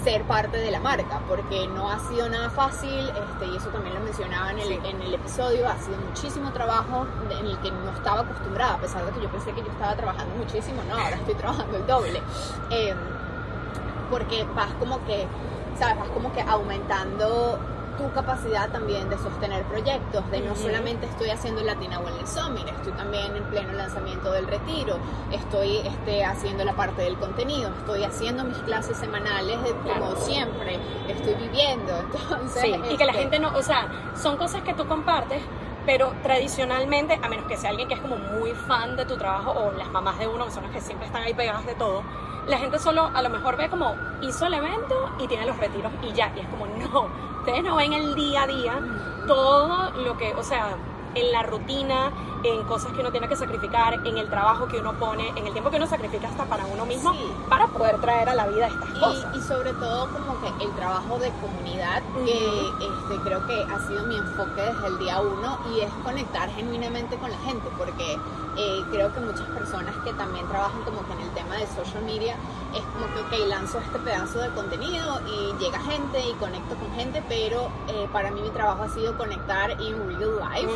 Speaker 2: ser parte de la marca, porque no ha sido nada fácil, este, y eso también lo mencionaba en el, en el episodio, ha sido muchísimo trabajo en el que no estaba acostumbrada, a pesar de que yo pensé que yo estaba trabajando muchísimo, no, ahora estoy trabajando el doble, em, porque vas como que, sabes, vas como que aumentando tu capacidad también de sostener proyectos, de no solamente estoy haciendo el Latina Wellness Summit, estoy también en pleno lanzamiento del retiro, estoy este, haciendo la parte del contenido, estoy haciendo mis clases semanales como siempre, estoy viviendo, entonces...
Speaker 1: Sí, y que la este gente no, o sea, son cosas que tú compartes, pero tradicionalmente, a menos que sea alguien que es como muy fan de tu trabajo o las mamás de uno, que son las que siempre están ahí pegadas de todo, la gente solo a lo mejor ve como hizo el evento y tiene los retiros y ya, y es como no, ustedes no ven el día a día todo lo que, o sea, en la rutina, en cosas que uno tiene que sacrificar, en el trabajo que uno pone, en el tiempo que uno sacrifica hasta para uno mismo, para poder traer a la vida estas cosas.
Speaker 2: Y sobre todo como que el trabajo de comunidad, que este, creo que ha sido mi enfoque desde el día uno, y es conectar genuinamente con la gente, porque eh, creo que muchas personas que también trabajan como que en el tema de social media, es como que, ok, lanzo este pedazo de contenido y llega gente y conecto con gente, pero eh, para mí mi trabajo ha sido conectar en real life.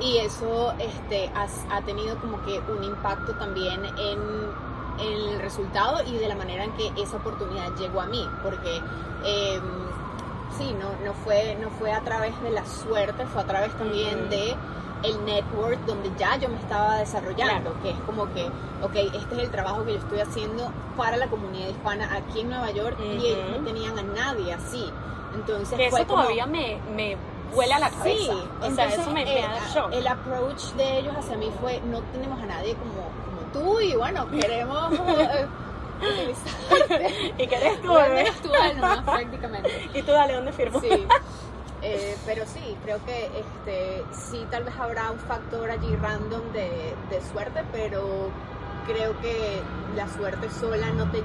Speaker 2: Y eso este, ha, tenido como que un impacto también en, el resultado y de la manera en que esa oportunidad llegó a mí, porque... Eh, sí, no, no, fue, no fue a través de la suerte, fue a través también de el network donde ya yo me estaba desarrollando, que es como que, ok, este es el trabajo que yo estoy haciendo para la comunidad hispana aquí en Nueva York y ellos no tenían a nadie así. Entonces
Speaker 1: que eso todavía me, me vuela la cabeza. Sí, o sea, eso me,
Speaker 2: el, el approach de ellos hacia mí fue, no tenemos a nadie como, como tú y bueno, queremos...
Speaker 1: ¿Y qué eres tú?
Speaker 2: tú, prácticamente.
Speaker 1: ¿Y tú dale dónde firmo?
Speaker 2: Sí. Eh, pero sí, creo que este, sí, tal vez habrá un factor allí random de, suerte, pero creo que la suerte sola no te,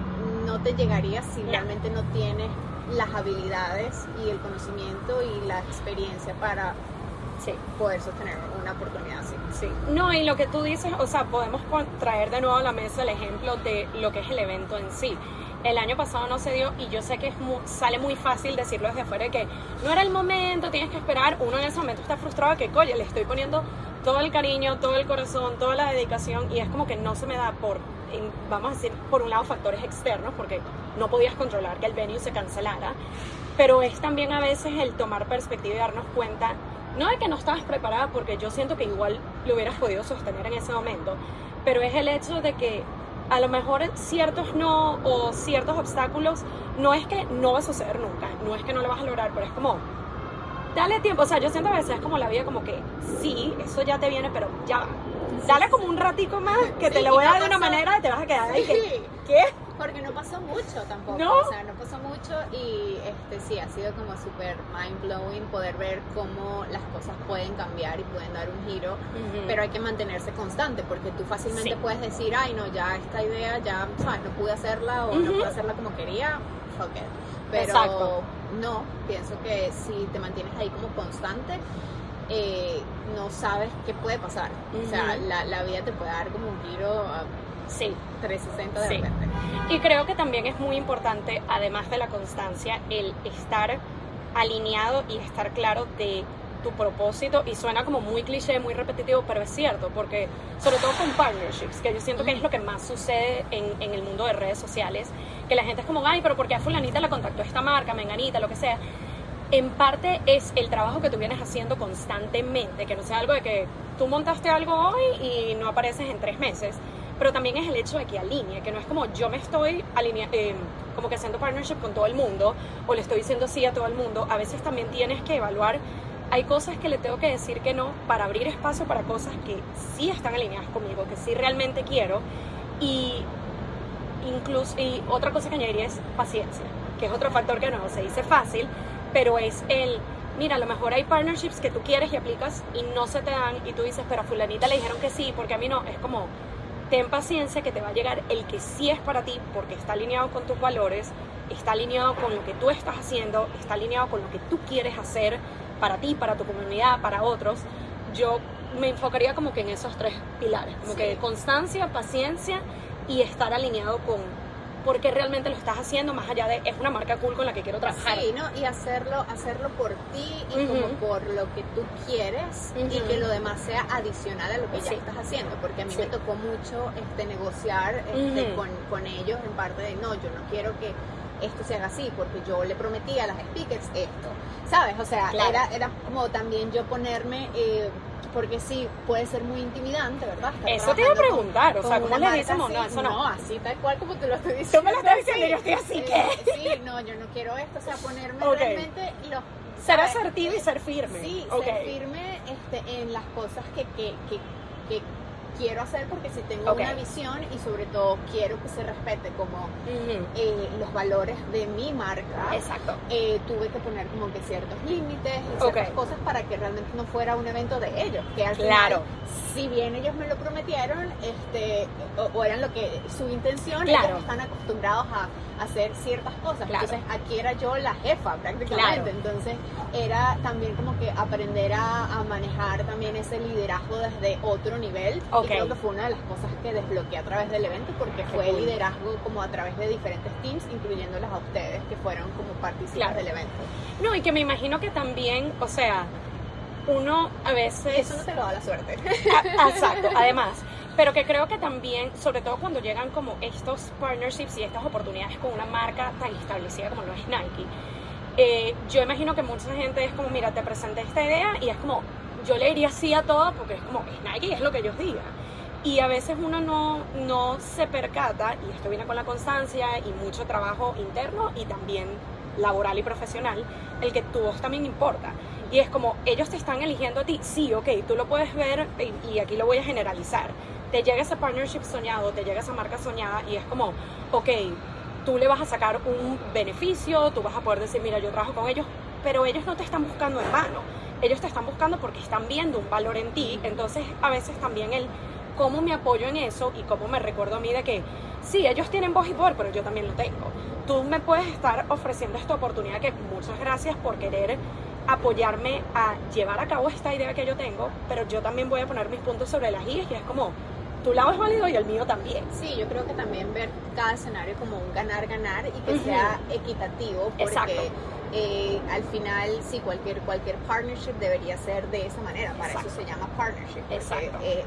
Speaker 2: no te llegaría si realmente no tienes las habilidades y el conocimiento y la experiencia para poder sostener una oportunidad así.
Speaker 1: Sí. No, y lo que tú dices, o sea, podemos traer de nuevo a la mesa el ejemplo de lo que es el evento en sí el año pasado no se dio y yo sé que es sale muy fácil decirlo desde afuera de que no era el momento, tienes que esperar. Uno en ese momento está frustrado que, coño, le estoy poniendo todo el cariño, todo el corazón, toda la dedicación y es como que no se me da por, vamos a decir, por un lado factores externos porque no podías controlar que el venue se cancelara, pero es también a veces el tomar perspectiva y darnos cuenta, no de que no estabas preparada porque yo siento que igual lo hubieras podido sostener en ese momento, pero es el hecho de que a lo mejor ciertos no o ciertos obstáculos no es que no va a suceder nunca, no es que no lo vas a lograr, pero es como, dale tiempo, o sea, yo siento a veces es como la vida como que sí, eso ya te viene, pero ya, dale como un ratico más que te lo voy a dar de una manera y te vas a quedar ahí que, ¿qué?
Speaker 2: Porque no pasó mucho tampoco. ¿No? O sea, no pasó mucho y este sí, ha sido como súper mind blowing poder ver cómo las cosas pueden cambiar y pueden dar un giro, pero hay que mantenerse constante porque tú fácilmente puedes decir, ay, no, ya esta idea, ya, ¿sabes? No pude hacerla o no pude hacerla como quería, fuck it. Pero no, pienso que si te mantienes ahí como constante, eh, no sabes qué puede pasar. O sea, la, la, vida te puede dar como un giro. Sí. 360 de sí.
Speaker 1: Y creo que también es muy importante, además de la constancia, el estar alineado y estar claro de tu propósito y suena como muy cliché, muy repetitivo, pero es cierto, porque sobre todo con partnerships, que yo siento que es lo que más sucede en, en el mundo de redes sociales, que la gente es como, ay, pero porque a fulanita la contactó esta marca, menganita, lo que sea. En parte es el trabajo que tú vienes haciendo constantemente, que no sea algo de que tú montaste algo hoy y no apareces en tres meses, pero también es el hecho de que alinee, que no es como yo me estoy alineando, eh, como que haciendo partnership con todo el mundo o le estoy diciendo sí a todo el mundo, a veces también tienes que evaluar, hay cosas que le tengo que decir que no para abrir espacio para cosas que sí están alineadas conmigo, que sí realmente quiero. Y incluso, y otra cosa que añadiría es paciencia, que es otro factor que no se dice fácil, pero es el, mira, a lo mejor hay partnerships que tú quieres y aplicas y no se te dan y tú dices, pero a fulanita le dijeron que sí, porque a mí no, es como, ten paciencia que te va a llegar el que sí es para ti porque está alineado con tus valores, está alineado con lo que tú estás haciendo, está alineado con lo que tú quieres hacer para ti, para tu comunidad, para otros. Yo me enfocaría como que en esos tres pilares, como que constancia, paciencia y estar alineado con porque realmente lo estás haciendo más allá de es una marca cool con la que quiero trabajar.
Speaker 2: Sí, ¿no? Y hacerlo, hacerlo por ti y como por lo que tú quieres y que lo demás sea adicional a lo que ya estás haciendo, porque a mí me tocó mucho este negociar este, con, con ellos en parte de no, yo no quiero que esto se haga así, porque yo le prometí a las speakers esto, ¿sabes? O sea, era, era como también yo ponerme eh, porque sí, puede ser muy intimidante, ¿verdad?
Speaker 1: eso te iba a preguntar, o sea, ¿cómo le decimos?
Speaker 2: No,
Speaker 1: eso
Speaker 2: no. No, así tal cual como te lo estoy diciendo.
Speaker 1: Tú me lo estás diciendo y yo estoy así, ¿qué?
Speaker 2: Sí, no, yo no quiero esto, o sea, ponerme realmente los...
Speaker 1: Ser asertivo y ser firme.
Speaker 2: Sí, ser firme este, en las cosas que, que, que, que quiero hacer porque si tengo una visión y sobre todo quiero que se respete como eh, los valores de mi marca.
Speaker 1: Exacto.
Speaker 2: Eh, tuve que poner como que ciertos límites y ciertas cosas para que realmente no fuera un evento de ellos. Que al
Speaker 1: claro.
Speaker 2: si bien ellos me lo prometieron, este, o, eran lo que su intención,
Speaker 1: claro.
Speaker 2: ellos están acostumbrados a hacer ciertas cosas. Entonces aquí era yo la jefa prácticamente. Entonces era también como que aprender a, manejar también ese liderazgo desde otro nivel creo que fue una de las cosas que desbloqueé a través del evento porque fue el liderazgo como a través de diferentes teams, incluyéndolas a ustedes que fueron como participantes del evento.
Speaker 1: No, y que me imagino que también, o sea, uno a veces...
Speaker 2: Eso no te lo da la suerte.
Speaker 1: exacto, además. Pero que creo que también, sobre todo cuando llegan como estos partnerships y estas oportunidades con una marca tan establecida como lo es Nike, eh, yo imagino que mucha gente es como, mira, te presenté esta idea y es como, yo le diría sí a todo porque es como, es Nike, es lo que ellos digan. Y a veces uno no, no se percata, y esto viene con la constancia y mucho trabajo interno y también laboral y profesional, el que tu voz también importa. Y es como, ellos te están eligiendo a ti, sí, ok, tú lo puedes ver y, aquí lo voy a generalizar. Te llega ese partnership soñado, te llega esa marca soñada y es como, ok, tú le vas a sacar un beneficio, tú vas a poder decir, mira, yo trabajo con ellos, pero ellos no te están buscando en vano. Ellos te están buscando porque están viendo un valor en ti. Entonces, a veces también el cómo me apoyo en eso y cómo me recuerdo a mí de que sí, ellos tienen voz y poder, pero yo también lo tengo. Tú me puedes estar ofreciendo esta oportunidad que muchas gracias por querer apoyarme a llevar a cabo esta idea que yo tengo, pero yo también voy a poner mis puntos sobre las IES y es como tu lado es válido y el mío también.
Speaker 2: Sí, yo creo que también ver cada escenario como un ganar-ganar y que sea equitativo, porque eh, al final sí, cualquier, cualquier partnership debería ser de esa manera, para eso se llama partnership.
Speaker 1: Exacto.
Speaker 2: Eh,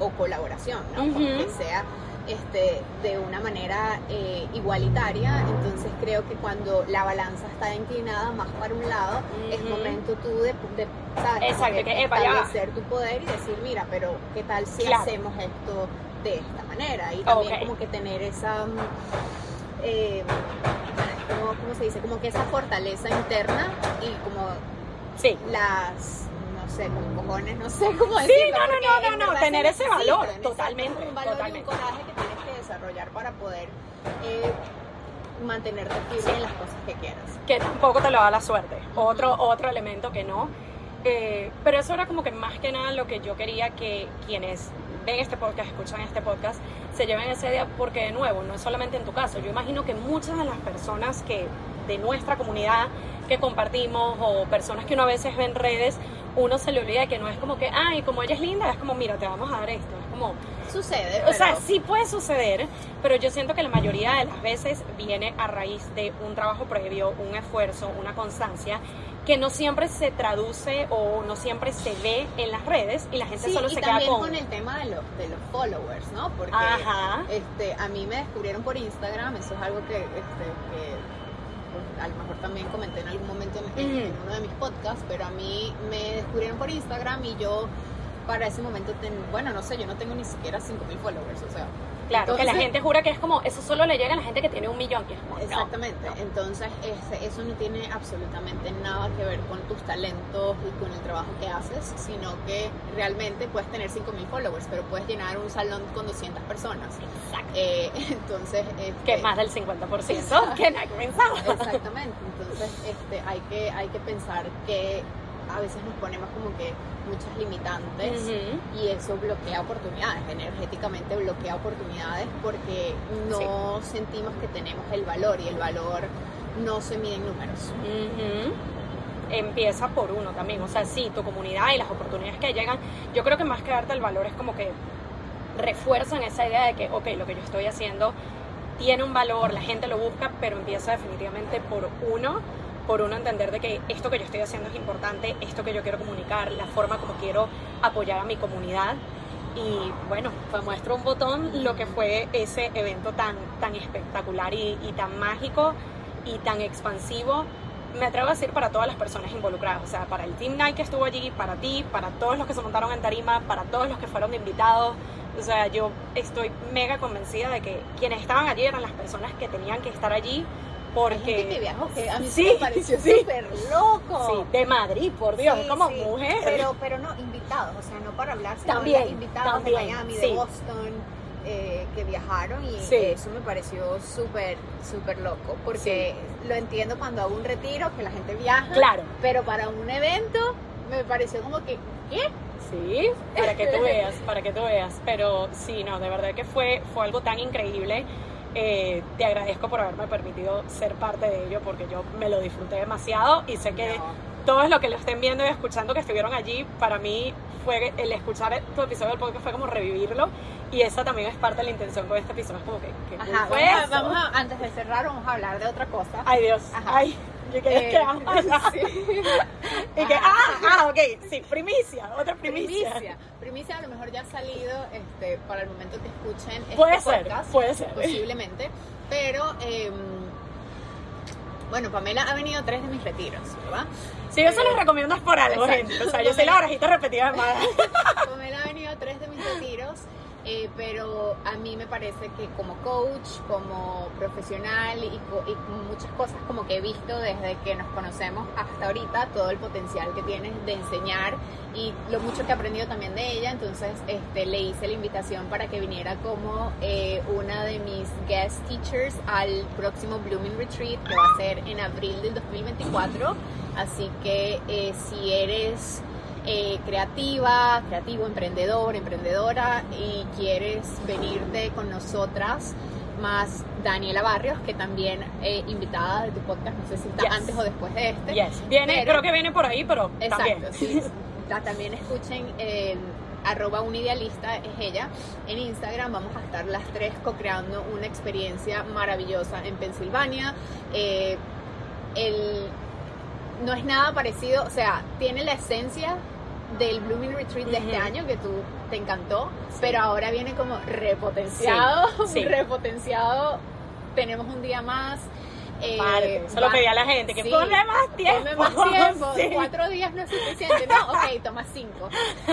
Speaker 2: o colaboración, ¿no? Que sea este, de una manera eh, igualitaria. Entonces creo que cuando la balanza está inclinada más para un lado, es momento tú de, de
Speaker 1: ¿sabes?
Speaker 2: que, establecer tu poder y decir, mira, pero ¿qué tal si hacemos esto de esta manera? Y también como que tener esa... Mm, eh, ¿cómo, se dice? Como que esa fortaleza interna y como
Speaker 1: sí.
Speaker 2: las no sé, con cojones, no sé cómo decirlo. Sí,
Speaker 1: no, no, no, no, no, tener ese valor, totalmente.
Speaker 2: Un valor totalmente. y un coraje que tienes que desarrollar para poder eh, mantenerte firme en las cosas que quieras.
Speaker 1: Que tampoco te lo da la suerte. Otro, otro elemento que no. Eh, pero eso era como que más que nada lo que yo quería que quienes ven este podcast, escuchan este podcast, se lleven esa idea porque de nuevo, no es solamente en tu caso. Yo imagino que muchas de las personas que de nuestra comunidad que compartimos o personas que uno a veces ve en redes, uno se le olvida que no es como que, ay, como ella es linda, es como, mira, te vamos a dar esto. Es como.
Speaker 2: Sucede.
Speaker 1: O sea, sí puede suceder, pero yo siento que la mayoría de las veces viene a raíz de un trabajo previo, un esfuerzo, una constancia que no siempre se traduce o no siempre se ve en las redes y la gente solo se queda con...
Speaker 2: con el tema de los, de los followers, ¿no? Porque este, a mí me descubrieron por Instagram, eso es algo que, este, que a lo mejor también comenté en algún momento en, en uno de mis podcasts, pero a mí me descubrieron por Instagram y yo para ese momento, bueno, no sé, yo no tengo ni siquiera 5.000 followers, o sea.
Speaker 1: Claro, que la gente jura que es como, eso solo le llega a la gente que tiene un millón, que es como,
Speaker 2: Exactamente, entonces este, eso no tiene absolutamente nada que ver con tus talentos y con el trabajo que haces, sino que realmente puedes tener 5.000 followers, pero puedes llenar un salón con 200 personas.
Speaker 1: Exacto.
Speaker 2: Eh, entonces...
Speaker 1: Este, que es más del 50% que ha comenzado.
Speaker 2: Exactamente, entonces este, hay, que, hay que pensar que a veces nos ponemos como que muchas limitantes y eso bloquea oportunidades, energéticamente bloquea oportunidades porque no sentimos que tenemos el valor y el valor no se mide en números.
Speaker 1: Empieza por uno también, o sea, sí, tu comunidad y las oportunidades que llegan, yo creo que más que darte el valor es como que refuerzan esa idea de que, ok, lo que yo estoy haciendo tiene un valor, la gente lo busca, pero empieza definitivamente por uno por uno entender de que esto que yo estoy haciendo es importante, esto que yo quiero comunicar, la forma como quiero apoyar a mi comunidad. Y bueno, pues muestro un botón lo que fue ese evento tan, tan espectacular y, tan mágico y tan expansivo. Me atrevo a decir para todas las personas involucradas, o sea, para el Team Night que estuvo allí, para ti, para todos los que se montaron en tarima, para todos los que fueron invitados. O sea, yo estoy mega convencida de que quienes estaban allí eran las personas que tenían que estar allí porque
Speaker 2: que viajó que a mí sí, me pareció súper loco
Speaker 1: sí, de Madrid por Dios como mujer
Speaker 2: pero pero no invitados o sea no para hablar sino también invitados de Miami de Boston eh, que viajaron y eso me pareció súper súper loco porque lo entiendo cuando hago un retiro que la gente viaja
Speaker 1: claro
Speaker 2: pero para un evento me pareció como que ¿qué?
Speaker 1: Sí, para que tú veas, para que tú veas. Pero sí, no, de verdad que fue, fue algo tan increíble. Eh, te agradezco por haberme permitido ser parte de ello porque yo me lo disfruté demasiado y sé que todos los que lo estén viendo y escuchando que estuvieron allí, para mí fue el escuchar tu episodio del podcast fue como revivirlo y esa también es parte de la intención con este episodio. Es como que,
Speaker 2: Ajá, vamos, a, antes de cerrar, vamos a hablar de otra cosa.
Speaker 1: Ay Dios, ay. Y que, eh, y que, ah, ah, ok, sí, primicia, otra primicia.
Speaker 2: Primicia, primicia a lo mejor ya ha salido este, para el momento que escuchen este
Speaker 1: puede ser, puede ser.
Speaker 2: Posiblemente, pero... Eh, bueno, Pamela ha venido a tres de mis retiros, ¿verdad?
Speaker 1: Sí, yo se los eh, recomiendo por algo, gente. O sea, yo soy la orejita repetida de
Speaker 2: Pamela ha venido a tres de mis retiros eh, pero a mí me parece que como coach, como profesional y, muchas cosas como que he visto desde que nos conocemos hasta ahorita, todo el potencial que tienes de enseñar y lo mucho que he aprendido también de ella, entonces este, le hice la invitación para que viniera como eh, una de mis guest teachers al próximo Blooming Retreat que va a ser en abril del 2024, así que eh, si eres eh, creativa, creativo, emprendedor, emprendedora y quieres venirte con nosotras, más Daniela Barrios, que también eh, invitada de tu podcast, no sé si está antes o después de este.
Speaker 1: Viene, creo que viene por ahí, pero
Speaker 2: exacto, Sí, la, también escuchen eh, arroba unidealista es ella. En Instagram vamos a estar las tres co-creando una experiencia maravillosa en Pensilvania. Eh, el, no es nada parecido, o sea, tiene la esencia del Blooming Retreat de este año que tú te encantó, pero ahora viene como repotenciado, repotenciado. Tenemos un día más.
Speaker 1: Eh, Solo pedía a la gente que sí, más tiempo.
Speaker 2: más tiempo. Cuatro días no es suficiente. No, ok, toma cinco.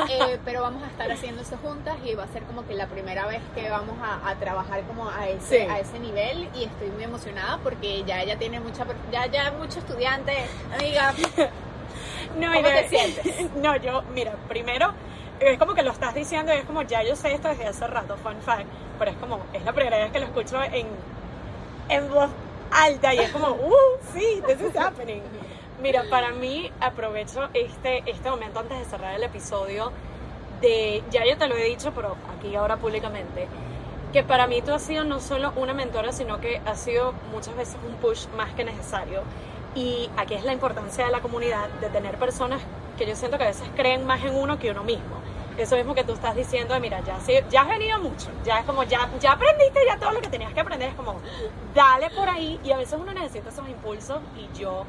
Speaker 2: Eh, pero vamos a estar haciendo eso juntas y va a ser como que la primera vez que vamos a, trabajar como a ese, a ese nivel y estoy muy emocionada porque ya ella tiene mucha, ya, ya mucho estudiante, amiga.
Speaker 1: No, ¿Cómo te sientes? No, yo, mira, primero es como que lo estás diciendo y es como ya yo sé esto desde hace rato, fun fact, pero es como, es la primera vez que lo escucho en, en voz alta y es como, uh, sí, this is happening. Mira, para mí aprovecho este, este momento antes de cerrar el episodio de, ya yo te lo he dicho, pero aquí ahora públicamente, que para mí tú has sido no solo una mentora, sino que has sido muchas veces un push más que necesario y aquí es la importancia de la comunidad, de tener personas que yo siento que a veces creen más en uno que uno mismo. Eso mismo que tú estás diciendo, de, mira, ya, ya has venido mucho, ya es como, ya, ya aprendiste ya todo lo que tenías que aprender, es como, dale por ahí y a veces uno necesita esos impulsos y yo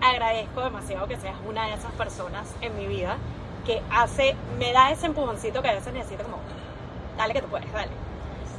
Speaker 1: agradezco demasiado que seas una de esas personas en mi vida que hace, me da ese empujoncito que a veces necesito como, dale que tú puedes, dale.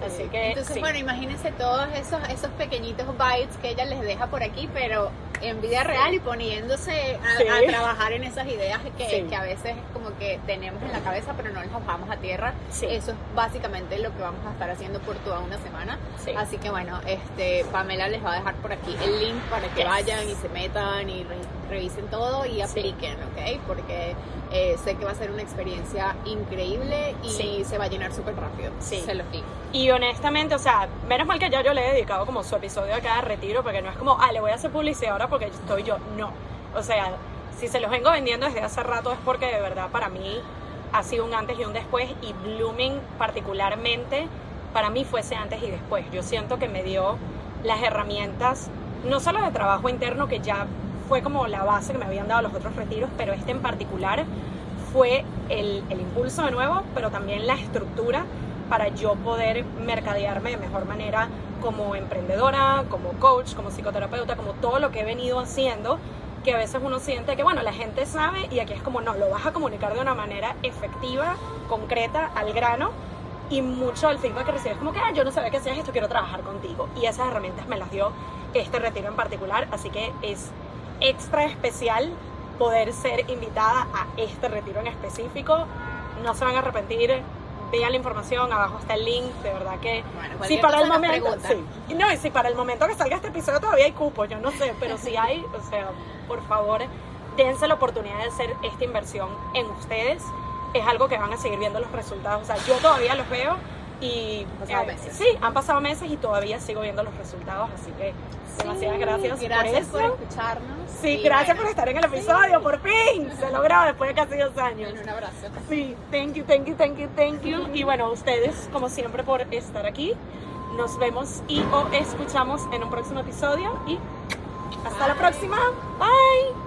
Speaker 1: Así que.
Speaker 2: Entonces, bueno, imagínense todos esos, esos pequeñitos bytes que ella les deja por aquí, pero en vida real y poniéndose a, trabajar en esas ideas que, que, a veces como que tenemos en la cabeza, pero no las bajamos a tierra. Eso es básicamente lo que vamos a estar haciendo por toda una semana. Así que bueno, este Pamela les va a dejar por aquí el link para que vayan y se metan y revisen todo y apliquen, ¿ok? Porque eh, sé que va a ser una experiencia increíble y se va a llenar súper rápido. Sí. Se lo digo.
Speaker 1: Y honestamente, o sea, menos mal que ya yo le he dedicado como su episodio a cada retiro, porque no es como, ah, le voy a hacer publicidad ahora porque estoy yo. No. O sea, si se los vengo vendiendo desde hace rato es porque de verdad para mí ha sido un antes y un después y Blooming particularmente para mí fue ese antes y después. Yo siento que me dio las herramientas, no solo de trabajo interno, que ya fue como la base que me habían dado los otros retiros, pero este en particular fue el, el impulso de nuevo, pero también la estructura para yo poder mercadearme de mejor manera como emprendedora, como coach, como psicoterapeuta, como todo lo que he venido haciendo, que a veces uno siente que, bueno, la gente sabe y aquí es como, no, lo vas a comunicar de una manera efectiva, concreta, al grano, y mucho del feedback que recibes como que, ah, yo no sabía que hacías esto, quiero trabajar contigo. Y esas herramientas me las dio este retiro en particular, así que es extra especial poder ser invitada a este retiro en específico. No se van a arrepentir, vean la información, abajo está el link, de verdad que
Speaker 2: si para el momento, sí.
Speaker 1: no, y si para el momento que salga este episodio todavía hay cupo, yo no sé, pero si hay, o sea, por favor, dense la oportunidad de hacer esta inversión en ustedes. Es algo que van a seguir viendo los resultados, o sea, yo todavía los veo y
Speaker 2: eh,
Speaker 1: sí, han pasado meses y todavía sigo viendo los resultados, así que demasiadas gracias,
Speaker 2: gracias
Speaker 1: por,
Speaker 2: escucharnos.
Speaker 1: Sí, gracias por estar en el episodio, por fin, se logró después de casi dos años.
Speaker 2: un abrazo.
Speaker 1: Sí, thank you, thank you, thank you, thank you. Y bueno, ustedes, como siempre, por estar aquí. Nos vemos y o escuchamos en un próximo episodio y hasta la próxima. Bye.